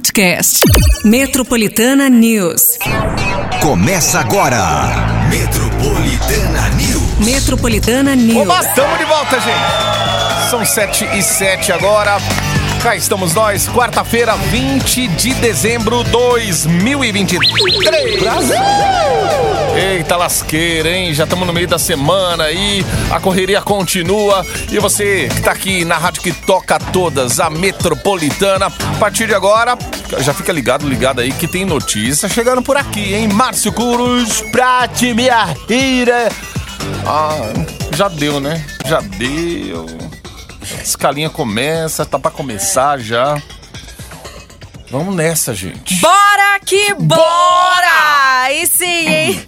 podcast. Metropolitana News. Começa agora. Metropolitana News. Metropolitana News. Oba, estamos de volta, gente. São 7 e 7 agora. Cá estamos nós, quarta-feira, 20 de dezembro de 2023. Brasil! Eita lasqueira, hein? Já estamos no meio da semana aí, a correria continua. E você que tá aqui na rádio que toca todas, a Metropolitana, a partir de agora, já fica ligado, ligado aí que tem notícia chegando por aqui, hein? Márcio Curus, Prate, minha ira. Ah, já deu, né? Já deu. Escalinha começa, tá pra começar já. Vamos nessa, gente. Bora que bora! Aí sim, hein?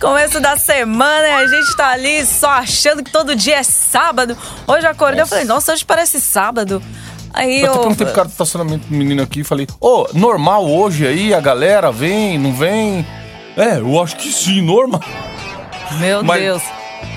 Começo da semana e a gente tá ali só achando que todo dia é sábado. Hoje eu acordei e falei, nossa, hoje parece sábado. Aí Eu eu. até perguntei pro cara do estacionamento do menino aqui e falei, ô, normal hoje aí, a galera vem, não vem? É, eu acho que sim, normal. Meu Mas- Deus.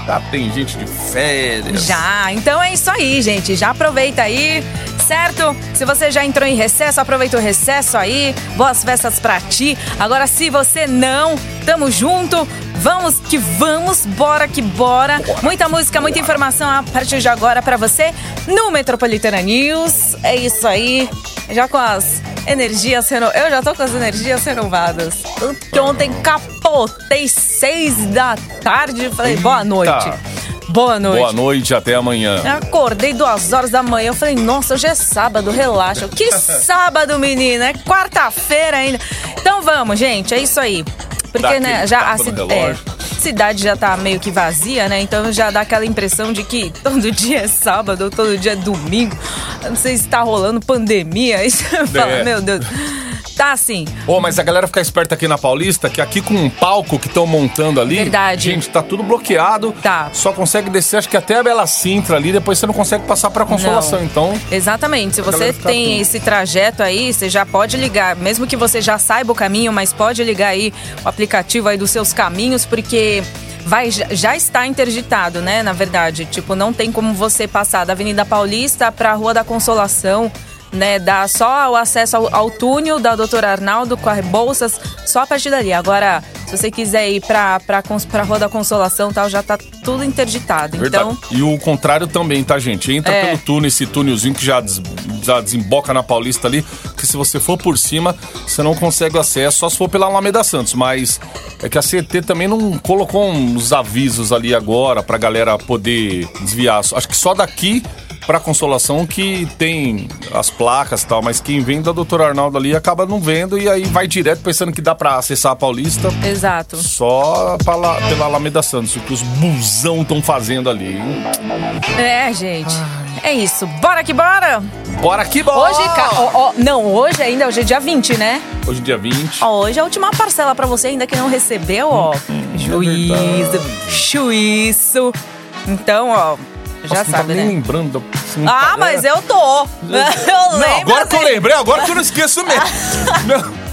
Já tem gente de férias. Já, então é isso aí, gente. Já aproveita aí, certo? Se você já entrou em recesso, aproveita o recesso aí. Boas festas pra ti. Agora, se você não, tamo junto. Vamos que vamos, bora que bora. Muita música, muita informação a partir de agora pra você no Metropolitana News. É isso aí. Já com as energias renovadas. Eu já tô com as energias renovadas. Porque ontem capotei seis da tarde. Falei, boa noite. Boa noite. Boa noite, até amanhã. Acordei duas horas da manhã. Eu falei, nossa, hoje é sábado, relaxa. Que sábado, menina? É quarta-feira ainda. Então vamos, gente, é isso aí. Porque, Dá né, já a é, cidade já tá meio que vazia, né? Então já dá aquela impressão de que todo dia é sábado todo dia é domingo. Eu não sei se tá rolando pandemia. Aí você fala, É. meu Deus. Tá assim. Ô, mas a galera fica esperta aqui na Paulista, que aqui com um palco que estão montando ali. Verdade. Gente, tá tudo bloqueado. Tá. Só consegue descer, acho que até a Bela Sintra ali, depois você não consegue passar pra consolação. Não. Então, Exatamente. Se você tem tudo. esse trajeto aí, você já pode ligar, mesmo que você já saiba o caminho, mas pode ligar aí o aplicativo aí dos seus caminhos, porque vai já- está interditado, né? Na verdade, tipo, não tem como você passar da Avenida Paulista para a Rua da Consolação. Né, dá só o acesso ao, ao túnel da Doutora Arnaldo com as bolsas, só a partir dali. Agora, se você quiser ir pra, pra, pra Rua da Consolação tal, já tá tudo interditado. verdade. Então, E o contrário também, tá, gente? Entra É. pelo túnel, esse túnelzinho que já, des- já desemboca na Paulista ali, que se você for por cima, você não consegue acesso, só se for pela Alameda Santos. Mas é que a CT também não colocou uns avisos ali agora pra galera poder desviar. Acho que só daqui pra Consolação que tem as placas e tal, mas quem vem da Doutor Arnaldo ali acaba não vendo e aí vai direto pensando que dá pra acessar a Paulista. exato. Só pela, pela Alameda Santos, o que os busão estão fazendo ali. hein? É, gente. É isso. Bora que bora! Bora que bora! Hoje, ca- ó, ó, não, hoje ainda, hoje é dia 20, né? Hoje dia 20. Ó, hoje é a última parcela pra você ainda que não recebeu, ó. Juízo, juízo. Então, ó, já Nossa, não sabe, tá nem né? lembrando. assim, não Ah, tá- mas eu tô. Eu Não, lembro. agora que eu assim. lembrei, agora que eu não esqueço mesmo. Não.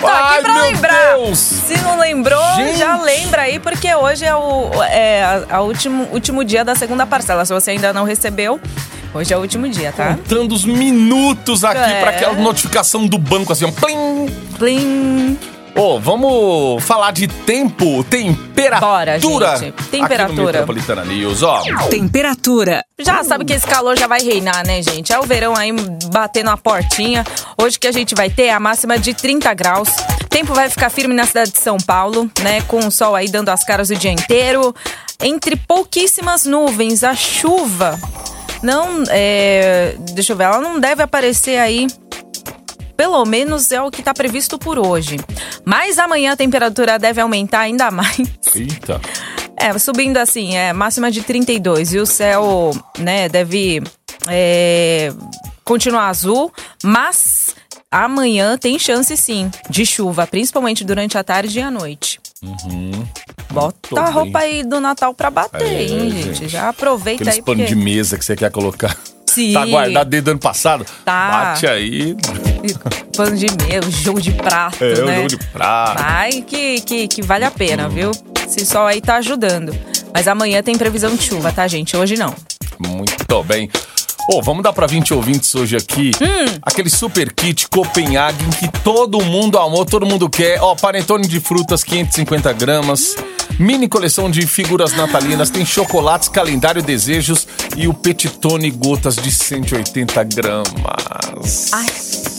Tô aqui Ai, pra lembrar. Deus. Se não lembrou, Gente. já lembra aí, porque hoje é o é, a, a último, último dia da segunda parcela. Se você ainda não recebeu, hoje é o último dia, tá? Contando os minutos aqui É. pra aquela notificação do banco, assim, ó. Plim. Plim. Ô, vamos falar de tempo, temperatura. Bora, gente. Aqui Temperatura. no Metropolitana News, ó. Temperatura. Já sabe que esse calor já vai reinar, né, gente? É o verão aí batendo a portinha. Hoje que a gente vai ter é a máxima de 30 graus. Tempo vai ficar firme na cidade de São Paulo, né? Com o sol aí dando as caras o dia inteiro. Entre pouquíssimas nuvens, a chuva não. É, deixa eu ver, ela não deve aparecer aí. Pelo menos é o que está previsto por hoje. Mas amanhã a temperatura deve aumentar ainda mais. Eita. É, subindo assim, é máxima de 32 e o céu, né, deve é, continuar azul, mas amanhã tem chance sim de chuva, principalmente durante a tarde e a noite. Bota Muito a bem. roupa aí do Natal pra bater, É, hein, gente. gente? Já aproveita Aqueles aí panos porque de mesa que você quer colocar. Sim. Tá guardado desde o ano passado? Tá. Bate aí. Pano de mesa, jogo de prato, É, né? jogo de prata. Vai que, que, que vale a pena, viu? Esse sol aí tá ajudando. Mas amanhã tem previsão de chuva, tá, gente? Hoje não. Muito bem. Ô, vamos dar pra 20 ouvintes hoje aqui Hum. aquele super kit Copenhagen que todo mundo amou, todo mundo quer. Ó, panetone de frutas, 550 gramas. Mini coleção de figuras natalinas, tem chocolates, calendário desejos e o petitone gotas de 180 gramas. Ai.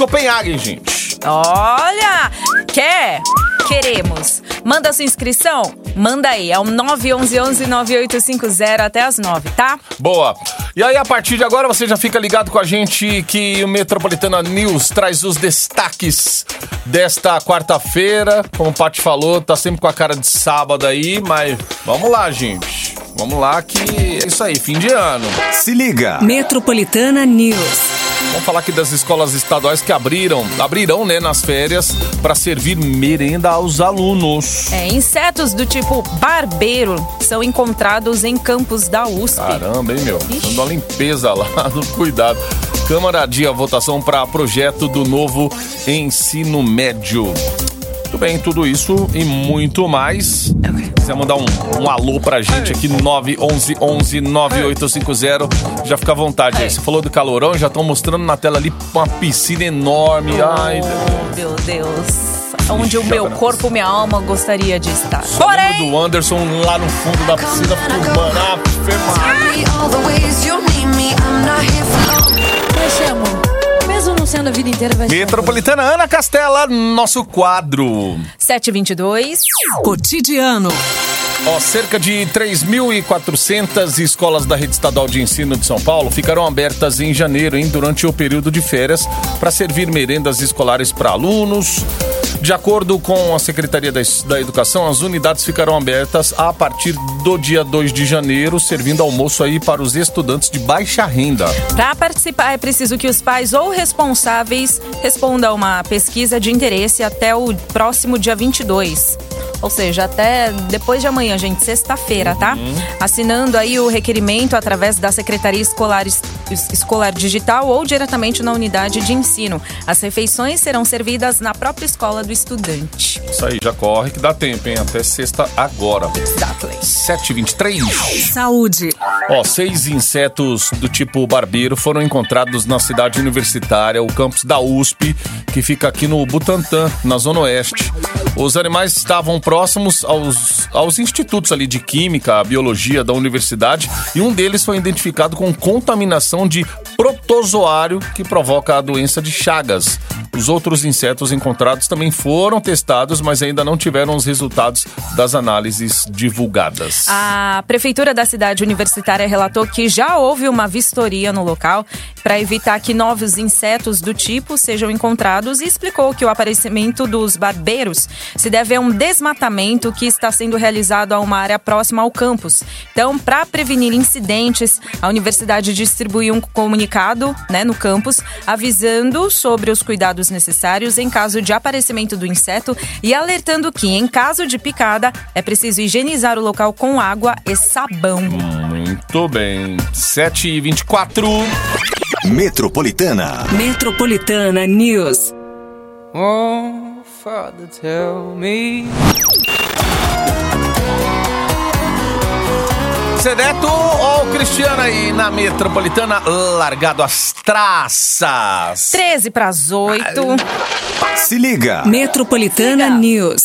Copenhagen, gente. Olha! Quer? Queremos. Manda sua inscrição? Manda aí. É o 911-9850 até as 9, tá? Boa. E aí, a partir de agora, você já fica ligado com a gente que o Metropolitana News traz os destaques desta quarta-feira. Como o Paty falou, tá sempre com a cara de sábado aí, mas vamos lá, gente. Vamos lá que é isso aí, fim de ano. Se liga. Metropolitana News. Vamos falar aqui das escolas estaduais que abriram, abrirão, né, nas férias para servir merenda aos alunos. É, insetos do tipo barbeiro são encontrados em campos da USP. Caramba, hein, meu? Ixi. Dando uma limpeza lá, do cuidado. Câmara adia a votação para projeto do novo ensino médio. Muito bem, tudo isso e muito mais. Se quiser mandar um, um alô pra gente aqui, 911 9850, já fica à vontade aí. Você falou do calorão, já estão mostrando na tela ali uma piscina enorme. Ai, Oh, meu Deus. Onde o meu corpo, minha alma gostaria de estar. só Porém, do Anderson lá no fundo da piscina filmando. Ah, sendo a vida inteira, vai. Metropolitana Ana Castela, nosso quadro. 722. Cotidiano. Ó, cerca de 3.400 escolas da rede estadual de ensino de São Paulo ficarão abertas em janeiro, hein, durante o período de férias, para servir merendas escolares para alunos. De acordo com a Secretaria da, Educação, as unidades ficarão abertas a partir do dia 2 de janeiro, servindo almoço aí para os estudantes de baixa renda. Para participar, é preciso que os pais ou responsáveis respondam a uma pesquisa de interesse até o próximo dia 22. Ou seja, até depois de amanhã, gente, sexta-feira, tá? Assinando aí o requerimento através da Secretaria Escolar, Es- Escolar Digital ou diretamente na unidade de ensino. As refeições serão servidas na própria escola do estudante. Isso aí, já corre que dá tempo, hein? Até sexta agora. Exactly. 7h23. Saúde. Ó, seis insetos do tipo barbeiro foram encontrados na cidade universitária, o campus da USP, que fica aqui no Butantã, na Zona Oeste. Os animais estavam próximos aos, aos institutos ali de Química, Biologia da universidade, e um deles foi identificado com contaminação de protozoário que provoca a doença de Chagas. Os outros insetos encontrados também foram testados, mas ainda não tiveram os resultados das análises divulgadas. A prefeitura da cidade universitária relatou que já houve uma vistoria no local para evitar que novos insetos do tipo sejam encontrados e explicou que o aparecimento dos barbeiros se deve a um desmatamento que está sendo realizado a uma área próxima ao campus. Então, para prevenir incidentes, a universidade distribuiu um comunicado né, no campus avisando sobre os cuidados necessários em caso de aparecimento do inseto e alertando que, em caso de picada, é preciso higienizar o local com água e sabão. Muito bem. 7 e 24 Metropolitana. Metropolitana News. Oh, Father, tell me. Sedeto, ó o Cristiano aí na Metropolitana, largado as traças. 13 para as 8. Se liga. Metropolitana News.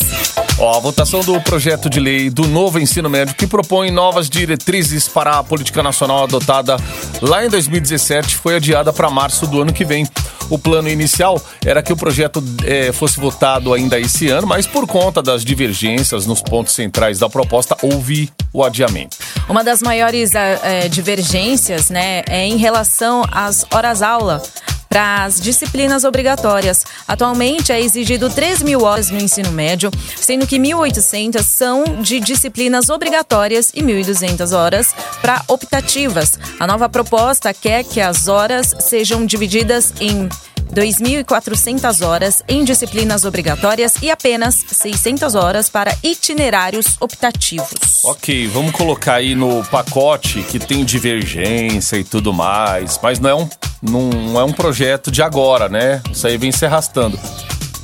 Ó, a votação do projeto de lei do novo ensino médio que propõe novas diretrizes para a política nacional adotada lá em 2017 foi adiada para março do ano que vem. O plano inicial era que o projeto eh, fosse votado ainda esse ano, mas por conta das divergências nos pontos centrais da proposta, houve o adiamento. Uma das maiores eh, eh, divergências né, é em relação às horas-aula para as disciplinas obrigatórias. Atualmente é exigido 3 mil horas no ensino médio, sendo que 1.800 são de disciplinas obrigatórias e 1.200 horas para optativas. A nova proposta quer que as horas sejam divididas em 2.400 horas em disciplinas obrigatórias e apenas 600 horas para itinerários optativos. Ok, vamos colocar aí no pacote que tem divergência e tudo mais, mas não é um, não é um projeto de agora, né? Isso aí vem se arrastando.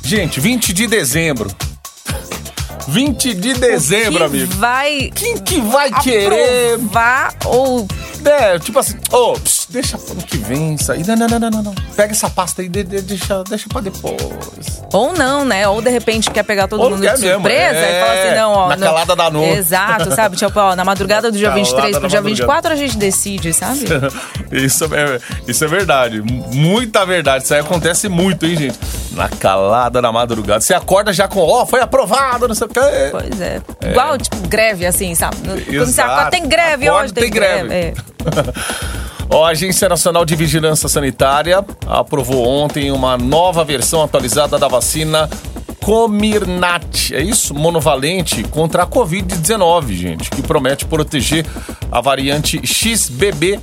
Gente, 20 de dezembro. 20 de dezembro, que amigo. vai Quem que vai querer? aprovar ou É, tipo assim, ô, pss, deixa pro que vem isso aí. Não, não, não, não, não. Pega essa pasta aí, de- de- deixa, deixa pra depois. Ou não, né? Ou de repente quer pegar todo Ou mundo de mesmo, surpresa é. e fala assim, não, ó. Na calada da noite. Exato, sabe? Tipo, ó, na madrugada do dia Calada 23 pro dia madrugada. 24 a gente decide, sabe? Isso é, isso é verdade. Muita verdade. Isso aí acontece muito, hein, gente? Na calada da madrugada. Você acorda já com, ó, foi aprovado, não sei o quê. Pois é. Igual, tipo, greve, assim, sabe? Quando você acorda, tem greve Acorda, hoje, tem, tem greve. É. Ó, a Agência Nacional de Vigilância Sanitária aprovou ontem uma nova versão atualizada da vacina Comirnaty. É isso? Monovalente contra a Covid-19, gente, que promete proteger a variante XBB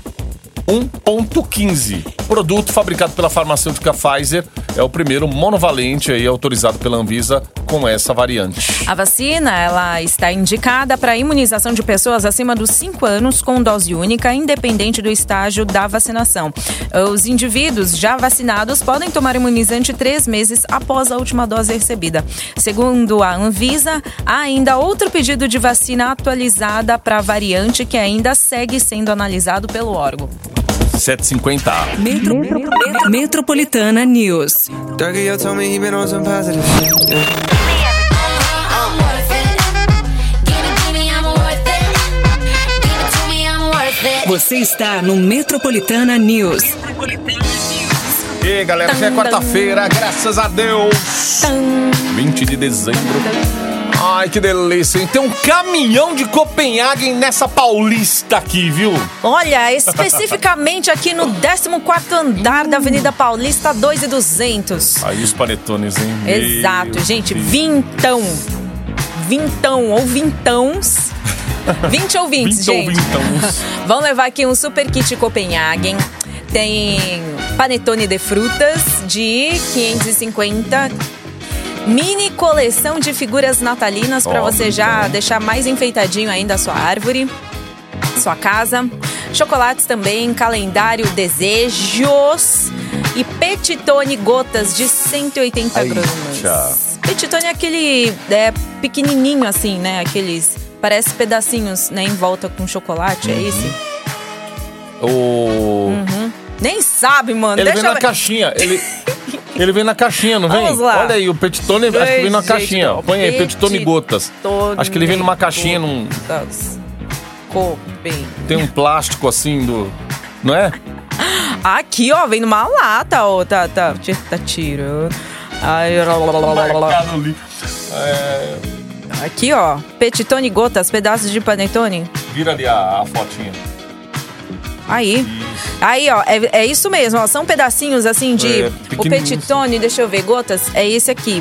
1.15. Produto fabricado pela farmacêutica Pfizer é o primeiro monovalente aí autorizado pela Anvisa com essa variante. A vacina, ela está indicada para imunização de pessoas acima dos 5 anos com dose única, independente do estágio da vacinação. Os indivíduos já vacinados podem tomar imunizante três meses após a última dose recebida. Segundo a Anvisa, há ainda outro pedido de vacina atualizada para a variante que ainda segue sendo analisado pelo órgão. 750. Metro, Metro- Metropolitana News. Você está no Metropolitana News. E aí, galera, já é quarta-feira, graças a Deus. 20 de dezembro. Ai, que delícia, hein? Tem um caminhão de Copenhagen nessa paulista aqui, viu? Olha, especificamente aqui no 14º andar da Avenida Paulista, 2 e 200. Aí os panetones, hein? Exato, Meu gente, Deus. vintão. Vintão ou vintãos. 20 ouvintes, Vinte ou gente. vintãos. Vão levar aqui um super kit Copenhagen. Tem panetone de frutas de 550. Mini coleção de figuras natalinas para você já bonitão. deixar mais enfeitadinho ainda a sua árvore, sua casa. Chocolates também, calendário desejos e petitone gotas de 180 Eita. gramas. Petitone é aquele é, pequenininho assim, né? Aqueles parece pedacinhos, né, em volta com chocolate, é Uhum. esse? O... Nem sabe, mano. Ele Deixa vem eu na caixinha. Ele, ele vem na caixinha, não vem? Vamos lá. Olha aí, o petitone acho que vem na caixinha. não. Põe aí, petitone gotas. Acho que ele vem numa caixinha, num, tem um plástico assim do. Não é? Aqui, ó, vem numa lata, ó. Tá, tá, tá tirando. Ai, lá. É, Aqui, ó. Petitone gotas, pedaços de panetone. vira ali a, a fotinha. Aí. Aí, ó, é, é isso mesmo, ó. São pedacinhos assim de. É, o petitone, deixa eu ver, gotas, é esse aqui.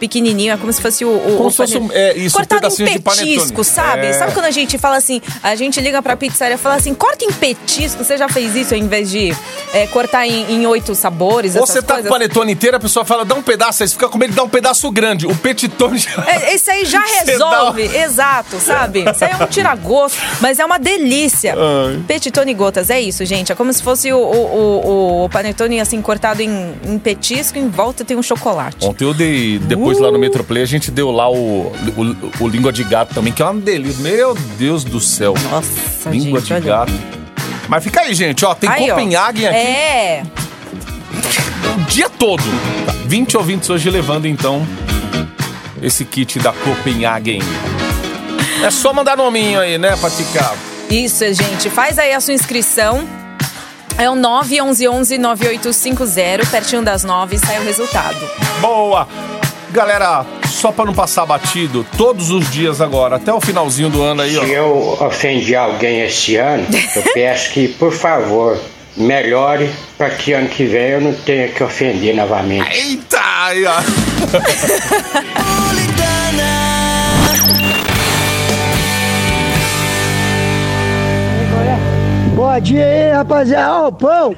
Pequenininho, é como se fosse o. o Como o se fosse um- é, isso, um Cortado pedacinho em petisco, sabe? É. Sabe quando a gente fala assim, a gente liga pra pizzaria e fala assim, corta em petisco, você já fez isso ao invés de é, cortar em, em oito sabores, Ou você tá coisas? com o panetone inteiro, a pessoa fala, dá um pedaço, aí você fica com medo de dar um pedaço grande. O petitone já... É, Esse aí já resolve, exato, sabe? Isso aí é um tiragosto, mas é uma delícia. Ai. Petitone gotas, é isso, gente. É como se fosse o, o, o, o panetone assim, cortado em, em petisco, em volta tem um chocolate. Ontem eu dei, depois lá no Metroplay, a gente deu lá o, o, o língua de gato também, que é uma delícia. Meu Deus do céu. Nossa, língua gente, de olha. gato. Mas fica aí, gente, ó, tem Aí, ó. Copenhagen aqui É, o dia todo. Tá, 20 ouvintes hoje levando, então, esse kit da Copenhagen. É só mandar nominho aí, né, pra ficar. isso, gente. Faz aí a sua inscrição. É o 911-9850, pertinho das 9, sai o resultado. Boa! Galera, só pra não passar batido, todos os dias agora, até o finalzinho do ano aí, ó. Se eu ofendi alguém esse ano, eu peço que, por favor, melhore para que ano que vem eu não tenha que ofender novamente. Eita! Aí, ó. Bom dia aí, rapaziada. Ó, o pão.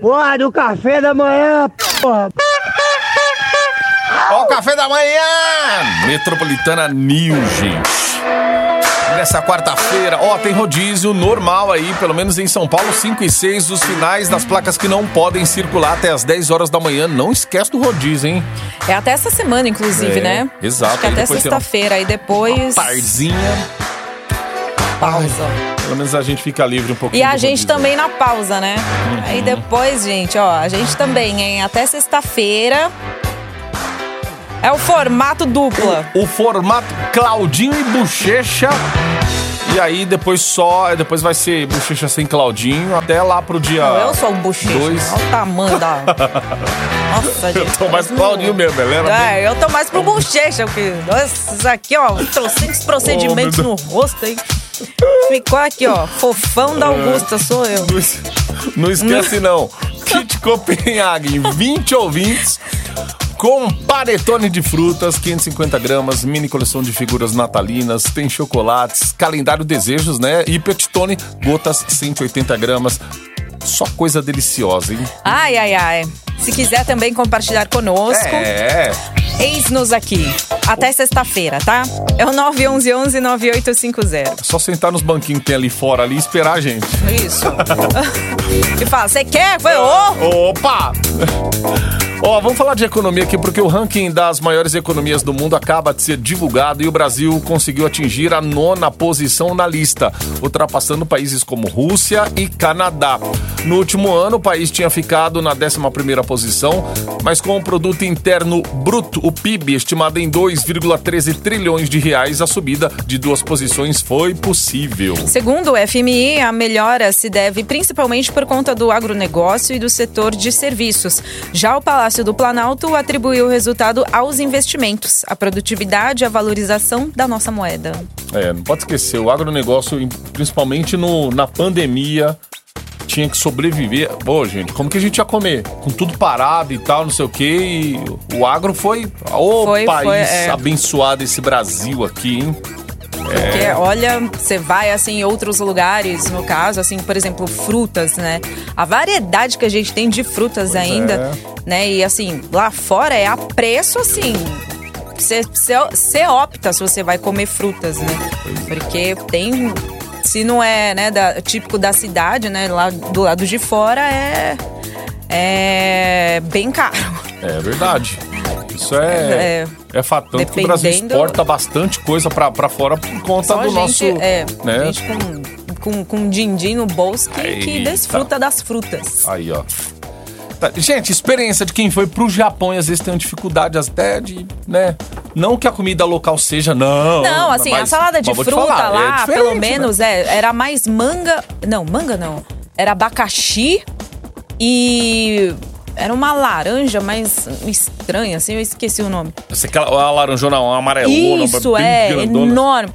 Porra, do café da manhã, porra. Ó o café da manhã! Metropolitana News, gente. Nessa quarta-feira, ó, tem rodízio normal aí, pelo menos em São Paulo, 5 e 6, os finais das placas que não podem circular até as 10 horas da manhã. Não esquece do rodízio, hein? É até essa semana, inclusive, É, né? exato. Acho que Aí até sexta-feira. Aí depois. Tarzinha. Pausa. Pelo menos a gente fica livre um pouquinho. E a gente rodízio. também na pausa, né? Aí depois, gente, ó, a gente também, hein? Até sexta-feira. É o formato dupla. O formato Claudinho e Bochecha. E aí depois só, depois vai ser Bochecha sem Claudinho até lá pro dia. Não, eu sou o bochecha. dois. Olha o tamanho da. Nossa, gente. Eu tô mais Claudinho mesmo, ela era bem- É, eu tô mais pro bochecha, porque esses aqui, ó, trocentos procedimentos Oh, no rosto, hein? Ficou aqui, ó, fofão da Augusta, sou eu. Não Não esquece não. Kit Copenhagen, 20 ouvintes. Com panetone de frutas, 550 gramas, mini coleção de figuras natalinas, tem chocolates, calendário desejos, né? E petitone, gotas, 180 gramas. Só coisa deliciosa, hein? Ai, ai, ai. Se quiser também compartilhar conosco, É. eis-nos aqui. Até sexta-feira, tá? É o 911-9850. Só sentar nos banquinhos que tem ali fora ali e esperar a gente. Isso. e fala, você quer? Foi, ô! Opa! Ó, vamos falar de economia aqui, porque o ranking das maiores economias do mundo acaba de ser divulgado e o Brasil conseguiu atingir a nona posição na lista, ultrapassando países como Rússia e Canadá. No último ano, o país tinha ficado na 11ª posição, mas com o produto interno bruto, o PIB, estimado em 2,13 trilhões de reais, a subida de duas posições foi possível. Segundo o FMI, a melhora se deve principalmente por conta do agronegócio e do setor de serviços. Já o Palácio do Planalto atribuiu o resultado aos investimentos, a produtividade e a valorização da nossa moeda. É, não pode esquecer, o agronegócio, principalmente no, na pandemia, tinha que sobreviver. Pô, gente, como que a gente ia comer? Com tudo parado e tal, não sei o quê. E o agro foi. Ô, Foi, país foi, é. abençoado esse Brasil aqui, hein? Porque, olha, você vai assim em outros lugares, no caso, assim, por exemplo, frutas, né? A variedade que a gente tem de frutas ainda, né? E assim, lá fora é a preço assim. Você opta se você vai comer frutas, né? Porque tem. Se não é, né, da- típico da cidade, né? Lá do lado de fora é. É bem caro. É verdade. Isso é. É, É. fato. Tanto que o Brasil exporta bastante coisa pra, pra fora por conta do gente, nosso. é, né? gente com, com, com din-din no bolso que, que desfruta das frutas. Aí, ó. Tá, Gente, experiência de quem foi pro Japão e às vezes tem uma dificuldade até de, né? Não que a comida local seja, não. Não, assim, a mas- salada de fruta falar, é lá, diferente, pelo né? menos, é, era mais manga. Não, manga não. Era abacaxi e. Era uma laranja mais estranha, assim, eu esqueci o nome. Essa aquela a laranjona uma amarelona, Isso, bem é, grandona. enorme.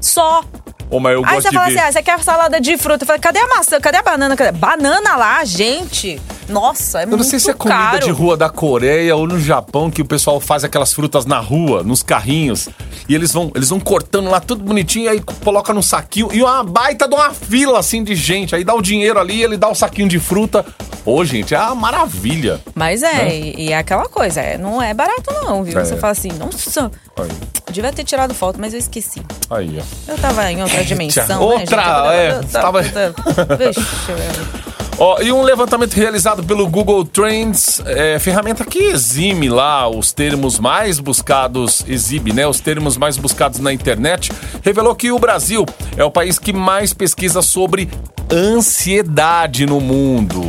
Só. Ô, mas eu Aí gosto você de fala ver. assim, ah, você quer salada de fruta? Eu falei, cadê a maçã? Cadê a banana? Cadê? Banana lá, gente. Nossa, é Eu muito não sei se é comida caro. de rua da Coreia ou no Japão que o pessoal faz aquelas frutas na rua, nos carrinhos. E eles vão, eles vão cortando lá tudo bonitinho, aí coloca num saquinho. E uma baita de uma fila assim de gente. Aí dá o dinheiro ali, ele dá o saquinho de fruta. Pô, gente, é uma maravilha. Mas é, Né? e, e é aquela coisa, é, não é barato não, viu? É. Você fala assim, nossa, Aí, devia ter tirado foto, mas eu esqueci. aí ó. Eu tava em outra dimensão, outra, né, é, gente? Eu tava- Vixe, eu- Ó, e um levantamento realizado pelo Google Trends, é, ferramenta que exime lá os termos mais buscados, exibe, né? Os termos mais buscados na internet, revelou que o Brasil é o país que mais pesquisa sobre ansiedade no mundo,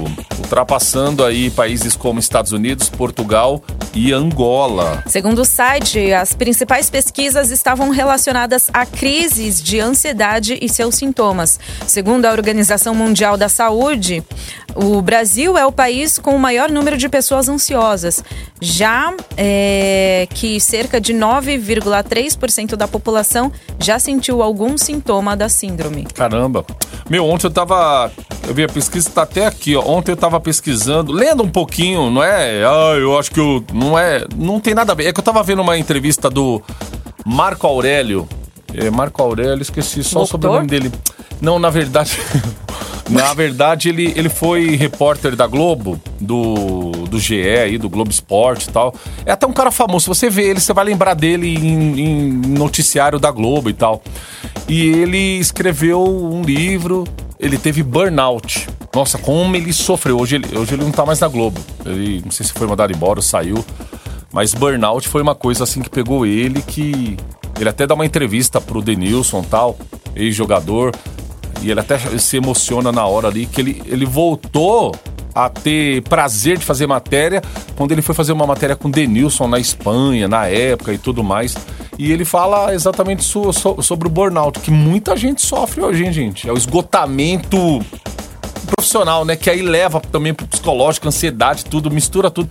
ultrapassando aí países como Estados Unidos, Portugal e Angola. Segundo o site, as principais pesquisas estavam relacionadas a crises de ansiedade e seus sintomas. Segundo a Organização Mundial da Saúde, o Brasil é o país com o maior número de pessoas ansiosas, já é, que cerca de 9,3% da população já sentiu algum sintoma da síndrome. Caramba. Meu, ontem eu tava. Eu vi a pesquisa, tá até aqui, ó. Ontem eu tava pesquisando, lendo um pouquinho, não é? Ah, eu acho que eu. Não é. Não tem nada a ver. É que eu tava vendo uma entrevista do Marco Aurélio. É, Marco Aurélio, esqueci só o Doutor? sobrenome dele. Não, na verdade. na verdade, ele, ele foi repórter da Globo, do, do GE aí, do Globo Esporte e tal. É até um cara famoso. Se você vê ele, você vai lembrar dele em, em noticiário da Globo e tal. E ele escreveu um livro, ele teve burnout. Nossa, como ele sofreu. Hoje ele, hoje ele não tá mais na Globo. Ele não sei se foi mandado embora ou saiu. Mas burnout foi uma coisa assim que pegou ele que. Ele até dá uma entrevista pro Denilson tal, ex-jogador. E ele até se emociona na hora ali, que ele, ele voltou a ter prazer de fazer matéria quando ele foi fazer uma matéria com Denilson na Espanha, na época e tudo mais. E ele fala exatamente so- so- sobre o burnout, que muita gente sofre hoje, hein, gente? É o esgotamento profissional, né? Que aí leva também pro psicológico, ansiedade, tudo, mistura tudo.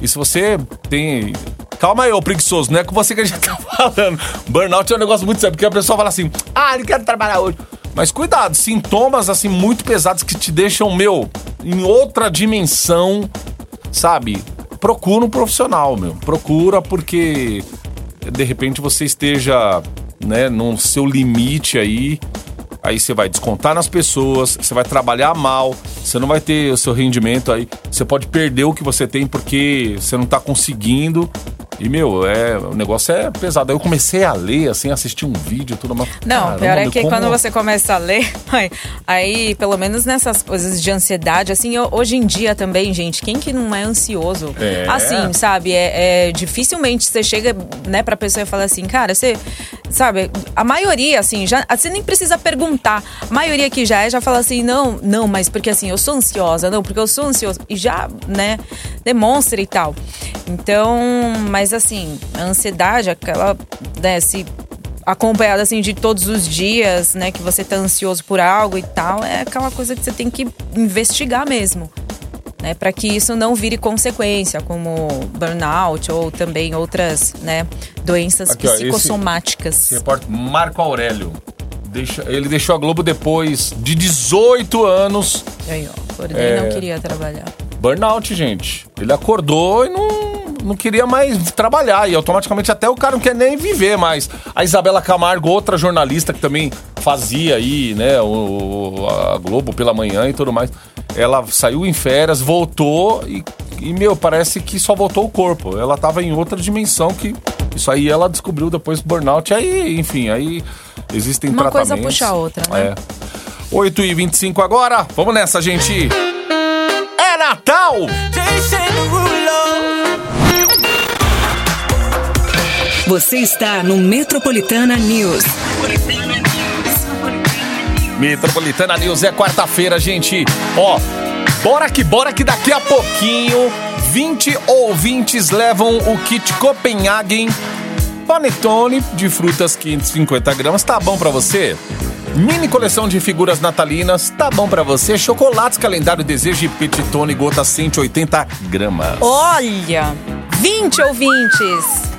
E se você tem. Calma aí, ô preguiçoso, não é com você que a gente tá falando. Burnout é um negócio muito sério, porque a pessoa fala assim: ah, não quero trabalhar hoje. Mas cuidado, sintomas assim muito pesados que te deixam, meu, em outra dimensão, sabe? Procura um profissional, meu. Procura porque de repente você esteja, né, no seu limite aí. Aí você vai descontar nas pessoas, você vai trabalhar mal, você não vai ter o seu rendimento aí. Você pode perder o que você tem porque você não tá conseguindo. E, meu, é, o negócio é pesado. Aí eu comecei a ler, assim, assistir um vídeo e tudo mais. Não, Caramba, pior é que como- quando você começa a ler, aí, aí, pelo menos nessas coisas de ansiedade, assim, eu- hoje em dia também, gente, quem que não é ansioso? É. Assim, sabe, é, é, dificilmente você chega, né, pra pessoa e fala assim, cara, você, sabe, a maioria, assim, já, você nem precisa perguntar, a maioria que já é, já fala assim, não, não, mas porque assim, eu sou ansiosa, não, porque eu sou ansioso, e já, né, demonstra e tal. Então, mas assim, a ansiedade, aquela, né, se acompanhada assim de todos os dias, né, que você tá ansioso por algo e tal, é aquela coisa que você tem que investigar mesmo. Né, para que isso não vire consequência, como burnout ou também outras né, doenças Aqui, ó, esse- psicossomáticas. Esse repórter Marco Aurélio. Deixa, ele deixou a Globo depois de 18 anos. Aí, ó, acordei É. não queria trabalhar. Burnout, gente. Ele acordou e não, não queria mais trabalhar. E automaticamente até o cara não quer nem viver mais. A Isabela Camargo, outra jornalista que também fazia aí, né, o, a Globo pela manhã e tudo mais. Ela saiu em férias, voltou e, e, meu, parece que só voltou o corpo. Ela tava em outra dimensão que. Isso aí ela descobriu depois do burnout. Aí, enfim, aí existem Uma coisa tratamentos. puxa a outra, né? É. 8 e 25 agora. Vamos nessa, gente. Natal! Você está no Metropolitana News. Metropolitana News é quarta-feira, gente. Ó, bora que bora que daqui a pouquinho 20 ouvintes levam o kit Copenhagen Panetone de frutas 550 gramas. Tá bom pra você? Mini coleção de figuras natalinas, tá bom pra você? Chocolates calendário desejo e petitone gota 180 gramas. Olha, 20 ouvintes.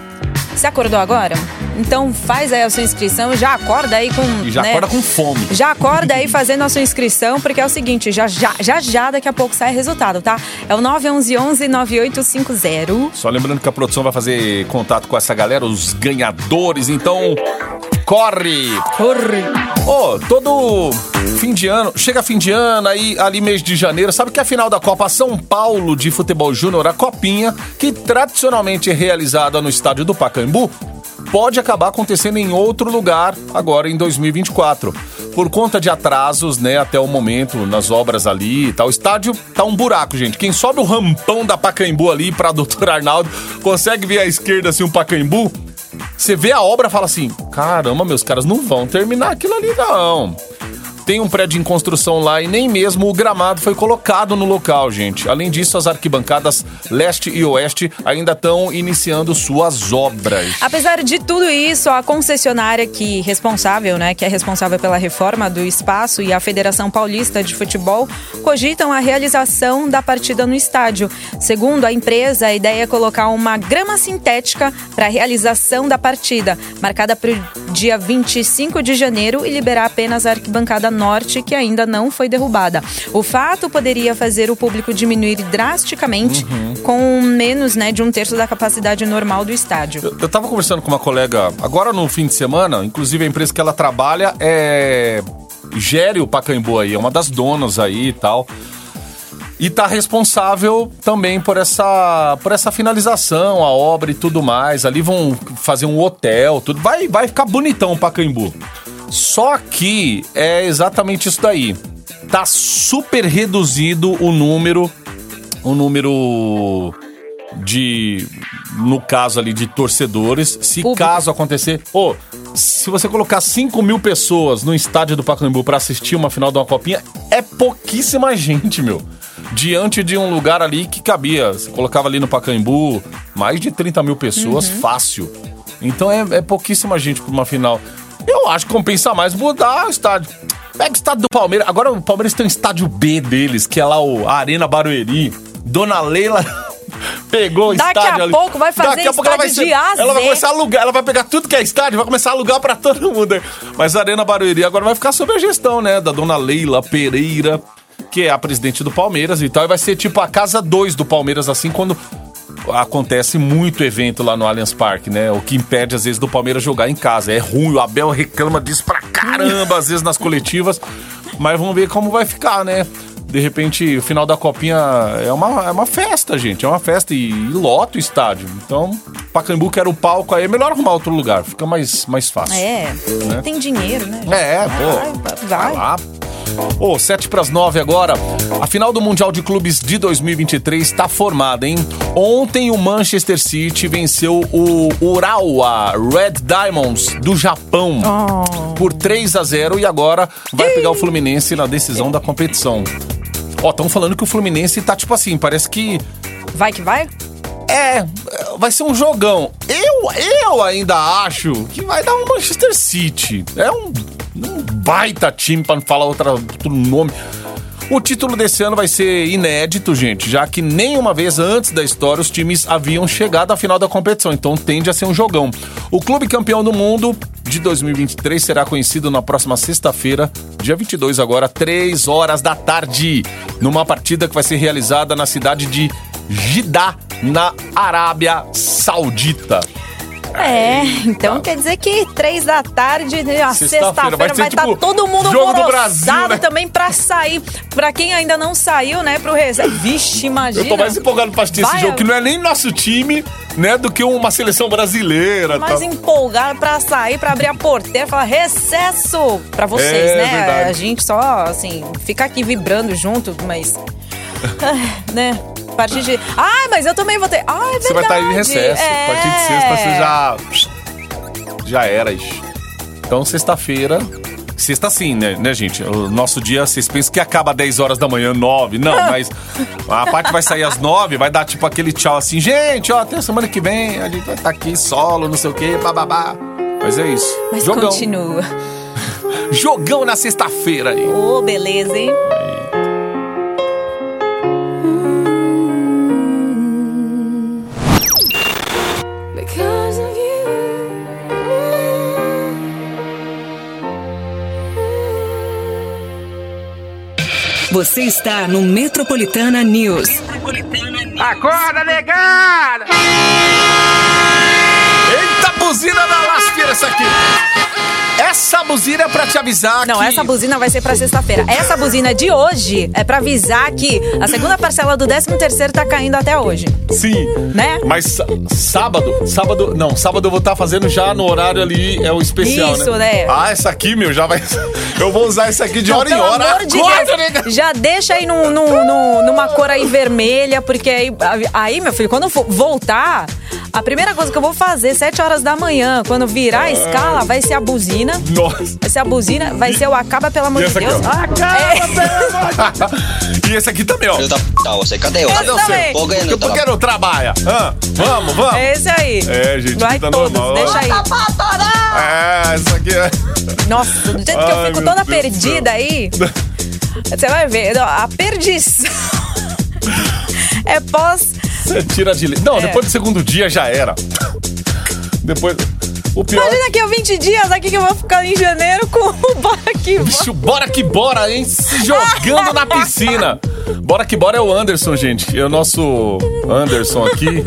Você acordou agora? Então faz aí a sua inscrição e já acorda aí com. E já né? acorda com fome. Já acorda aí fazendo a sua inscrição, porque é o seguinte, já já, já, já daqui a pouco sai resultado, tá? É o 911-9850. Só lembrando que a produção vai fazer contato com essa galera, os ganhadores, então corre! Corre! Ô, todo fim de ano, chega fim de ano, aí ali mês de janeiro, sabe que a final da Copa São Paulo de Futebol Júnior, a Copinha, que tradicionalmente é realizada no estádio do Pacaembu, pode acabar acontecendo em outro lugar agora em 2024. Por conta de atrasos, né, até o momento, nas obras ali e tal. O estádio tá um buraco, gente. Quem sobe o rampão da Pacaembu ali pra Doutor Arnaldo, consegue ver à esquerda assim um Pacaembu? Você vê a obra e fala assim: caramba, meus caras não vão terminar aquilo ali, não. Tem um prédio em construção lá e nem mesmo o gramado foi colocado no local, gente. Além disso, as arquibancadas leste e oeste ainda estão iniciando suas obras. Apesar de tudo isso, a concessionária que responsável, né, que é responsável pela reforma do espaço e a Federação Paulista de Futebol cogitam a realização da partida no estádio. Segundo a empresa, a ideia é colocar uma grama sintética para a realização da partida, marcada para o dia 25 de janeiro e liberar apenas a arquibancada norte, que ainda não foi derrubada. O fato poderia fazer o público diminuir drasticamente, com menos né, de um terço da capacidade normal do estádio. Eu, eu tava conversando com uma colega agora no fim de semana, inclusive a empresa que ela trabalha é. Gere o Pacaembu aí, é uma das donas aí e tal. E tá responsável também por essa, por essa finalização, a obra e tudo mais. Ali vão fazer um hotel, tudo. Vai, vai ficar bonitão o Pacaembu. Só que é exatamente isso daí. Tá super reduzido o número. O número de. No caso ali de torcedores, se Público. caso acontecer. Ô, se você colocar 5 mil pessoas no estádio do Pacaembu pra assistir uma final de uma copinha, é pouquíssima gente, meu. Diante de um lugar ali que cabia. Você colocava ali no Pacaembu mais de 30 mil pessoas, Uhum. fácil. Então é, é pouquíssima gente pra uma final. Eu acho que compensa mais mudar o estádio. Pega o estádio do Palmeiras. Agora o Palmeiras tem um estádio B deles, que é lá o a Arena Barueri. Dona Leila pegou o Daqui estádio a ali. pouco vai fazer Daqui a pouco ela vai ser- de A a Ela vai começar a alugar, ela vai pegar tudo que é estádio, vai começar a alugar pra todo mundo. Mas a Arena Barueri agora vai ficar sob a gestão, né, da Dona Leila Pereira, que é a presidente do Palmeiras e tal. E vai ser tipo a casa 2 do Palmeiras, assim, quando acontece muito evento lá no Allianz Parque, né? O que impede, às vezes, do Palmeiras jogar em casa. É ruim, o Abel reclama disso pra caramba, às vezes, nas coletivas. Mas vamos ver como vai ficar, né? De repente, o final da copinha é uma, é uma festa, gente. É uma festa e, e lota o estádio. Então, Pacaembu que era o palco aí, é melhor arrumar outro lugar. Fica mais, mais fácil. É, Né? tem dinheiro, né? É, pô. Vai, vai. lá. Ô, 7 para as 9 agora. A final do Mundial de Clubes de 2023 está formada, hein? Ontem o Manchester City venceu o Urawa Red Diamonds do Japão por 3 a 0 e agora vai pegar o Fluminense na decisão da competição. Ó, estão falando que o Fluminense tá tipo assim, parece que Vai que vai? é, vai ser um jogão. Eu, eu ainda acho que vai dar um Manchester City. É um baita time, pra não falar outra, outro nome. O título desse ano vai ser inédito, gente, já que nenhuma vez antes da história os times haviam chegado à final da competição, então tende a ser um jogão. O clube campeão do mundo de 2023 será conhecido na próxima sexta-feira, dia 22 agora, 3 horas da tarde, numa partida que vai ser realizada na cidade de Jeddah, na Arábia Saudita. É, então quer dizer que três da tarde, né, a Sexta-feira, vai estar tipo todo mundo jogo do alvoroçado Brasil, né? também pra sair. Pra quem ainda não saiu, né, pro reserva. Vixe, imagina. Eu tô mais empolgado pra assistir Vai, esse jogo, que não é nem nosso time, né, do que uma seleção brasileira. mais tá? empolgado pra sair, pra abrir a porteira, falar recesso pra vocês, É, né? verdade. A gente só, assim, fica aqui vibrando junto, mas. né? A partir de. Ah, mas eu também vou ter. Ah, é verdade. Você vai estar em recesso. É. A partir de sexta você já. Já eras. Então, sexta-feira. Sexta sim, né, né, gente? O nosso dia, vocês pensam que acaba às 10 horas da manhã, 9. Não, mas a parte vai sair às 9, vai dar tipo aquele tchau assim, gente, ó, até semana que vem, a gente vai estar aqui solo, não sei o quê, bababá. Mas é isso. Mas Jogão. continua. Jogão na sexta-feira aí. Ô, beleza, hein? Você está no Metropolitana News. Acorda, negada! Eita, buzina da lasqueira essa aqui. Essa buzina é pra te avisar Não, que... essa buzina vai ser pra sexta-feira. Essa buzina de hoje é pra avisar que a segunda parcela do 13 terceiro tá caindo até hoje. Sim. Né? Mas sá- sábado, sábado, não, sábado eu vou estar fazendo já no horário ali, é o especial, Isso, né? Ah, essa aqui, meu, já vai... Eu vou usar essa aqui de hora em hora. amor de Acorda, nega! já deixa aí num, num- num- numa cor aí vermelha, porque aí, aí, meu filho, quando eu voltar, a primeira coisa que eu vou fazer, 7 horas da manhã, quando virar a escala, vai ser a buzina. Nossa. Vai ser a buzina, vai ser o acaba, pelo amor E de essa aqui, Deus. ó? Acaba, e esse aqui também, ó. Filho da p, você, cadê eu? Cadê seu? Tô ganhando, Por que- não trabalha? Hã? Vamos, vamos. É esse aí. É, gente, Vai tá todos, normal. deixa aí. É, essa aqui é... Nossa, do jeito que eu Ai, fico toda Deus perdida aí, você vai ver, a perdição é pós... Você tira de... Não, É. depois do segundo dia já era. Depois... O pior... Imagina que eu 20 dias aqui que eu vou ficar em janeiro com o bora que bora. Bicho, bora que bora, hein? Se jogando na piscina. Bora que bora é o Anderson, gente. É o nosso Anderson aqui,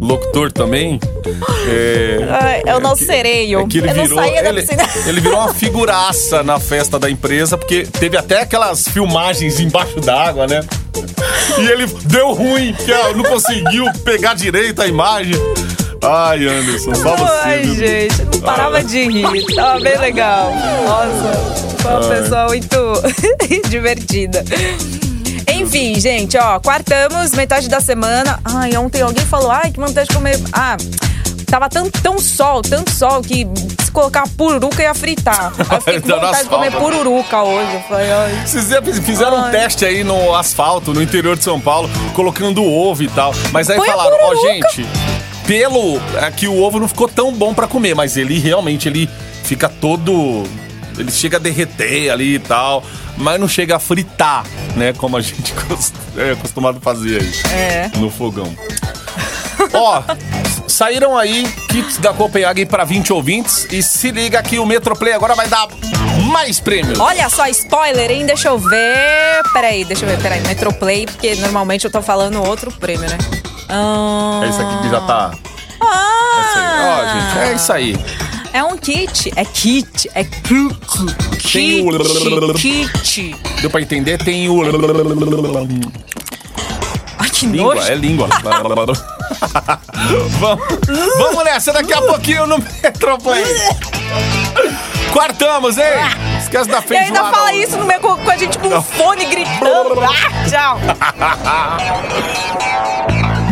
locutor também. É, é o nosso sereio. é que ele eu virou, ele, ele virou uma figuraça na festa da empresa, porque teve até aquelas filmagens embaixo d'água, né? E ele deu ruim, que não conseguiu pegar direito a imagem. Ai, Anderson, só você. Ai, viu? gente, não parava de rir. Tava bem legal. Nossa, foi uma pessoa muito divertida. Enfim, gente, ó, quartamos, metade da semana. Ai, ontem alguém falou, ai, que vontade de comer. Ah, tava tão, tão sol, tanto sol, que se colocar pururuca ia fritar. Eu fiquei com Tá vontade de comer pururuca hoje. Eu falei, ai. Vocês já fizeram um Ai. teste aí no asfalto, no interior de São Paulo, colocando ovo e tal. Mas aí Põe falaram, ó, pururuca. gente, pelo é que o ovo não ficou tão bom pra comer, mas ele realmente ele fica todo ele chega a derreter ali e tal, mas não chega a fritar, né, como a gente é acostumado a fazer aí É. no fogão. Ó, saíram aí kits da Copenhagen pra 20 ouvintes e se liga que o Metroplay agora vai dar mais prêmios. Olha só, spoiler, hein? Deixa eu ver. Peraí, deixa eu ver. Peraí, Metroplay, porque normalmente eu tô falando outro prêmio, né? Ah, É isso aqui que já tá Ah! Essa aí. Ó, gente, é isso aí. É um kit. É kit. É kit. Tem o- Kit. Deu pra entender? Tem o. Ai, que Língua, nojo. é língua. vamos, vamos nessa daqui a pouquinho no Metroplay. Quartamos, hein? Esquece da E feijoada. ainda fala isso no com, com a gente com um fone gritando. Ah, tchau.